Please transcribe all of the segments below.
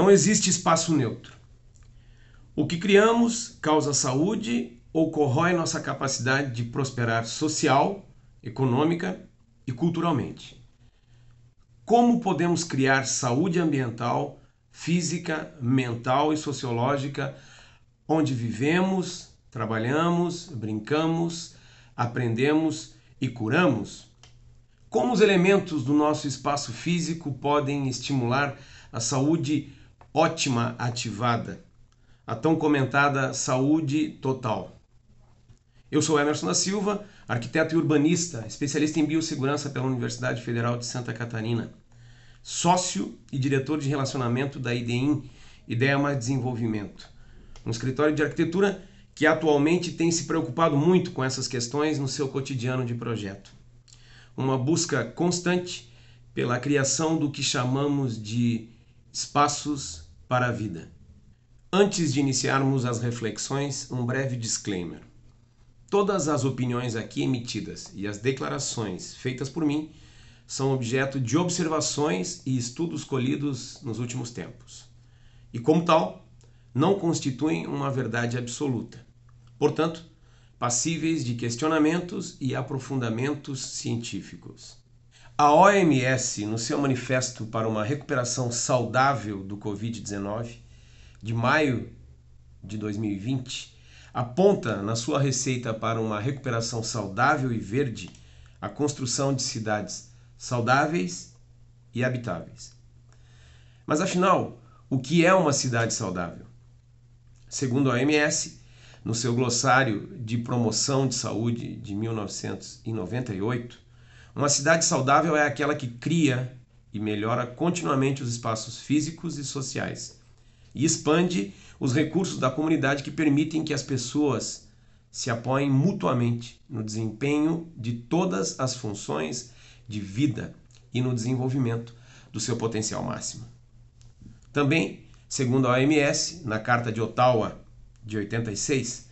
Não existe espaço neutro. O que criamos causa saúde ou corrói nossa capacidade de prosperar social, econômica e culturalmente. Como podemos criar saúde ambiental, física, mental e sociológica onde vivemos, trabalhamos, brincamos, aprendemos e curamos? Como os elementos do nosso espaço físico podem estimular a saúde ótima ativada, a tão comentada saúde total? Eu sou Emerson da Silva, arquiteto e urbanista, especialista em biossegurança pela Universidade Federal de Santa Catarina, sócio e diretor de relacionamento da IDEIM, Ideia Mais Desenvolvimento, um escritório de arquitetura que atualmente tem se preocupado muito com essas questões no seu cotidiano de projeto uma busca constante pela criação do que chamamos de espaços para a vida. Antes de iniciarmos as reflexões, um breve disclaimer. Todas as opiniões aqui emitidas e as declarações feitas por mim são objeto de observações e estudos colhidos nos últimos tempos. E, como tal, não constituem uma verdade absoluta. Portanto, passíveis de questionamentos e aprofundamentos científicos. A OMS, no seu manifesto para uma recuperação saudável do Covid-19, de maio de 2020, aponta na sua receita para uma recuperação saudável e verde a construção de cidades saudáveis e habitáveis. Mas afinal, o que é uma cidade saudável? Segundo a OMS, no seu glossário de promoção de saúde de 1998, uma cidade saudável é aquela que cria e melhora continuamente os espaços físicos e sociais e expande os recursos da comunidade que permitem que as pessoas se apoiem mutuamente no desempenho de todas as funções de vida e no desenvolvimento do seu potencial máximo. Também, segundo a OMS, na Carta de Ottawa de 86,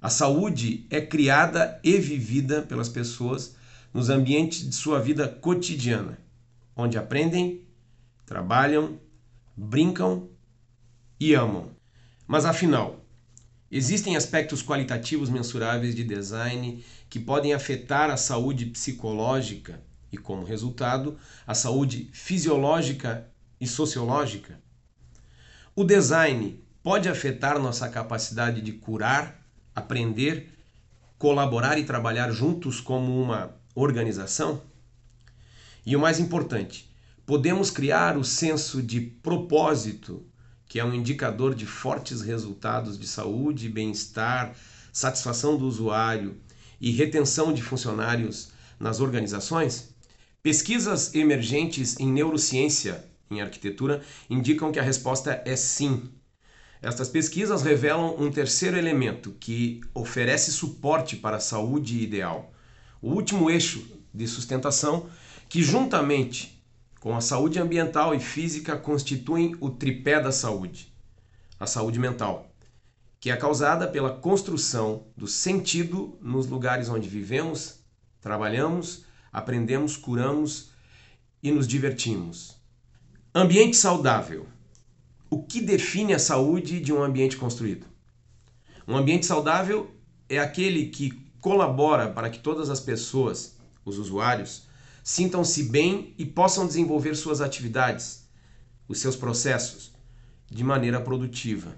a saúde é criada e vivida pelas pessoas nos ambientes de sua vida cotidiana, onde aprendem, trabalham, brincam e amam. Mas afinal, existem aspectos qualitativos mensuráveis de design que podem afetar a saúde psicológica e, como resultado, a saúde fisiológica e sociológica? O design pode afetar nossa capacidade de curar, aprender, colaborar e trabalhar juntos como uma organização? E o mais importante, podemos criar o senso de propósito, que é um indicador de fortes resultados de saúde, bem-estar, satisfação do usuário e retenção de funcionários nas organizações? Pesquisas emergentes em neurociência, em arquitetura, indicam que a resposta é sim. Estas pesquisas revelam um terceiro elemento que oferece suporte para a saúde ideal. O último eixo de sustentação, que juntamente com a saúde ambiental e física constituem o tripé da saúde, a saúde mental, que é causada pela construção do sentido nos lugares onde vivemos, trabalhamos, aprendemos, curamos e nos divertimos. Ambiente saudável o que define a saúde de um ambiente construído? Um ambiente saudável é aquele que colabora para que todas as pessoas, os usuários, sintam-se bem e possam desenvolver suas atividades, os seus processos, de maneira produtiva.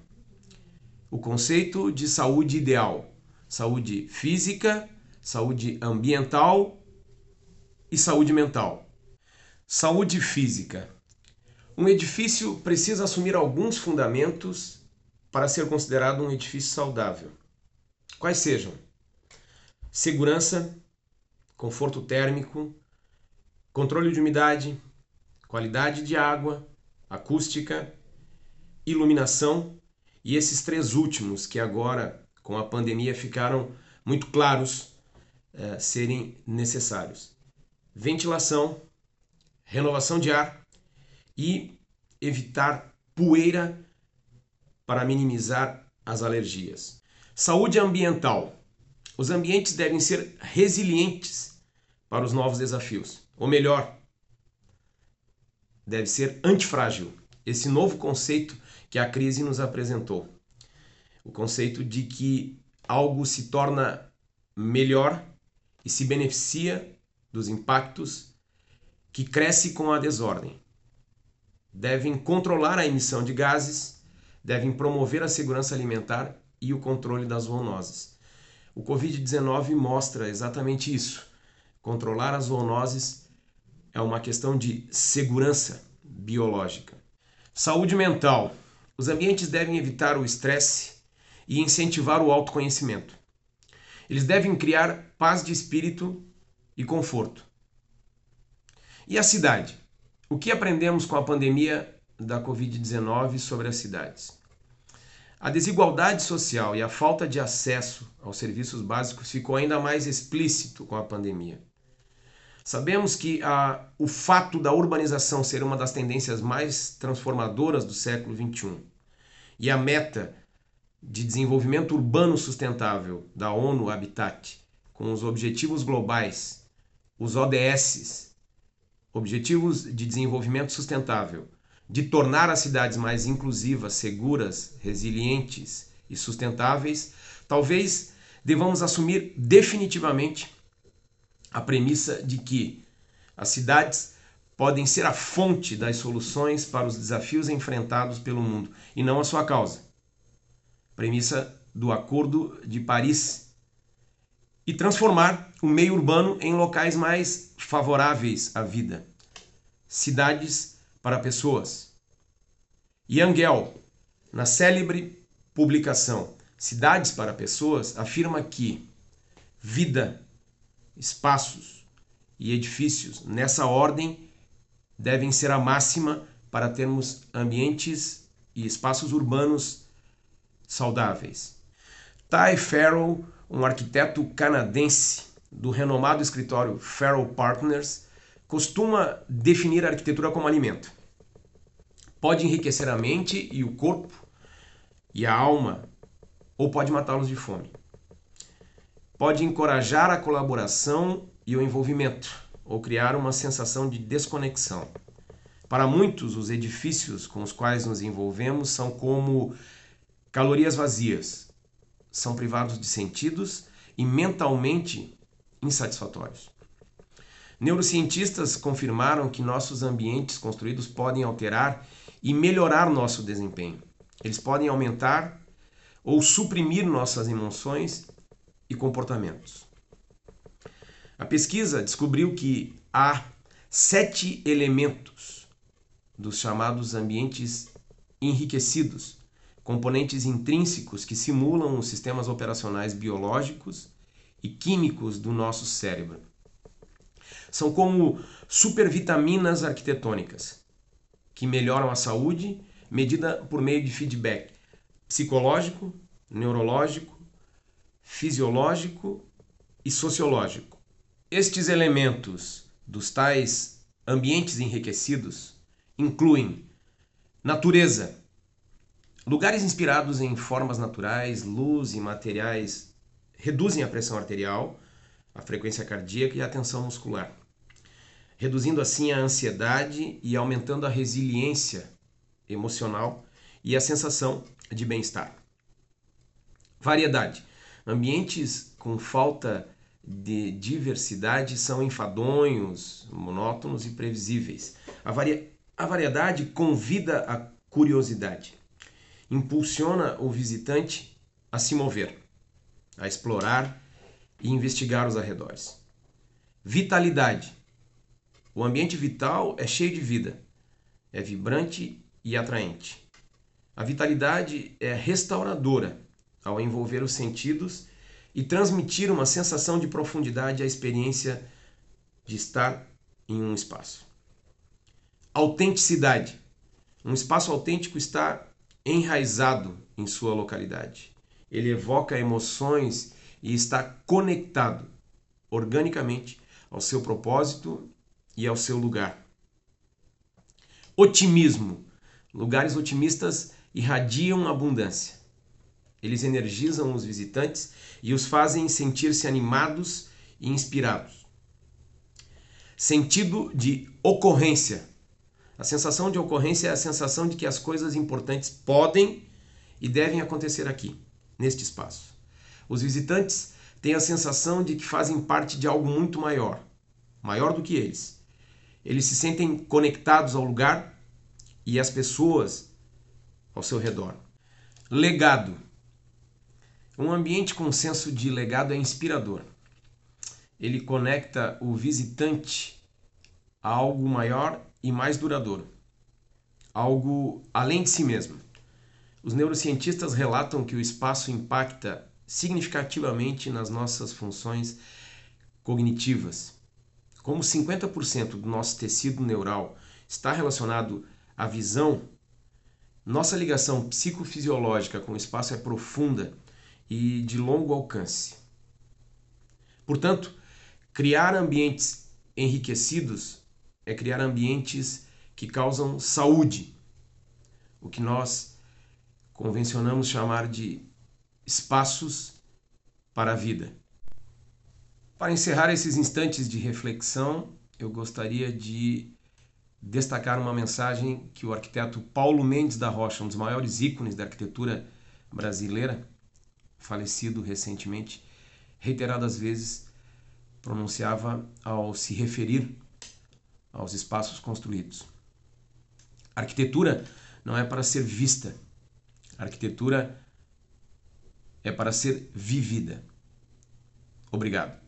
O conceito de saúde ideal: saúde física, saúde ambiental e saúde mental. Saúde física um edifício precisa assumir alguns fundamentos para ser considerado um edifício saudável. Quais sejam? Segurança, conforto térmico, controle de umidade, qualidade de água, acústica, iluminação e esses três últimos que agora com a pandemia ficaram muito claros eh, serem necessários: ventilação, renovação de ar e evitar poeira para minimizar as alergias. Saúde ambiental. Os ambientes devem ser resilientes para os novos desafios. Ou melhor, deve ser antifrágil. esse novo conceito que a crise nos apresentou. O conceito de que algo se torna melhor e se beneficia dos impactos que cresce com a desordem. Devem controlar a emissão de gases, devem promover a segurança alimentar e o controle das zoonoses. O Covid-19 mostra exatamente isso. Controlar as zoonoses é uma questão de segurança biológica. Saúde mental. Os ambientes devem evitar o estresse e incentivar o autoconhecimento. Eles devem criar paz de espírito e conforto. E a cidade? O que aprendemos com a pandemia da Covid-19 sobre as cidades? A desigualdade social e a falta de acesso aos serviços básicos ficou ainda mais explícito com a pandemia. Sabemos que a, o fato da urbanização ser uma das tendências mais transformadoras do século XXI e a meta de desenvolvimento urbano sustentável da ONU Habitat, com os objetivos globais, os ODSs, Objetivos de Desenvolvimento Sustentável, de tornar as cidades mais inclusivas, seguras, resilientes e sustentáveis, talvez devamos assumir definitivamente a premissa de que as cidades podem ser a fonte das soluções para os desafios enfrentados pelo mundo e não a sua causa. Premissa do Acordo de Paris. E transformar o meio urbano em locais mais favoráveis à vida. Cidades para pessoas. Yangel, na célebre publicação Cidades para Pessoas, afirma que vida, espaços e edifícios nessa ordem devem ser a máxima para termos ambientes e espaços urbanos saudáveis. Ty Farrell, um arquiteto canadense do renomado escritório Farrell Partners, costuma definir a arquitetura como alimento pode enriquecer a mente e o corpo e a alma, ou pode matá-los de fome. Pode encorajar a colaboração e o envolvimento, ou criar uma sensação de desconexão. Para muitos, os edifícios com os quais nos envolvemos são como calorias vazias, são privados de sentidos e mentalmente insatisfatórios. Neurocientistas confirmaram que nossos ambientes construídos podem alterar e melhorar nosso desempenho. Eles podem aumentar ou suprimir nossas emoções e comportamentos. A pesquisa descobriu que há sete elementos dos chamados ambientes enriquecidos, componentes intrínsecos que simulam os sistemas operacionais biológicos e químicos do nosso cérebro. São como supervitaminas arquitetônicas que melhoram a saúde, medida por meio de feedback psicológico, neurológico, fisiológico e sociológico. Estes elementos dos tais ambientes enriquecidos incluem natureza, lugares inspirados em formas naturais, luz e materiais reduzem a pressão arterial, a frequência cardíaca e a tensão muscular reduzindo assim a ansiedade e aumentando a resiliência emocional e a sensação de bem-estar. Variedade. Ambientes com falta de diversidade são enfadonhos, monótonos e previsíveis. A, a variedade convida a curiosidade, impulsiona o visitante a se mover, a explorar e investigar os arredores. Vitalidade o ambiente vital é cheio de vida, é vibrante e atraente. A vitalidade é restauradora ao envolver os sentidos e transmitir uma sensação de profundidade à experiência de estar em um espaço. Autenticidade. Um espaço autêntico está enraizado em sua localidade. Ele evoca emoções e está conectado organicamente ao seu propósito e ao seu lugar. Otimismo. Lugares otimistas irradiam abundância. Eles energizam os visitantes e os fazem sentir-se animados e inspirados. Sentido de ocorrência. A sensação de ocorrência é a sensação de que as coisas importantes podem e devem acontecer aqui, neste espaço. Os visitantes têm a sensação de que fazem parte de algo muito maior, maior do que eles. Eles se sentem conectados ao lugar e às pessoas ao seu redor. Legado. Um ambiente com senso de legado é inspirador. Ele conecta o visitante a algo maior e mais duradouro, algo além de si mesmo. Os neurocientistas relatam que o espaço impacta significativamente nas nossas funções cognitivas. Como 50% do nosso tecido neural está relacionado à visão, nossa ligação psicofisiológica com o espaço é profunda e de longo alcance. Portanto, criar ambientes enriquecidos é criar ambientes que causam saúde, o que nós convencionamos chamar de espaços para a vida. Para encerrar esses instantes de reflexão, eu gostaria de destacar uma mensagem que o arquiteto Paulo Mendes da Rocha, um dos maiores ícones da arquitetura brasileira, falecido recentemente, reiteradas vezes pronunciava ao se referir aos espaços construídos. A arquitetura não é para ser vista. A arquitetura é para ser vivida. Obrigado.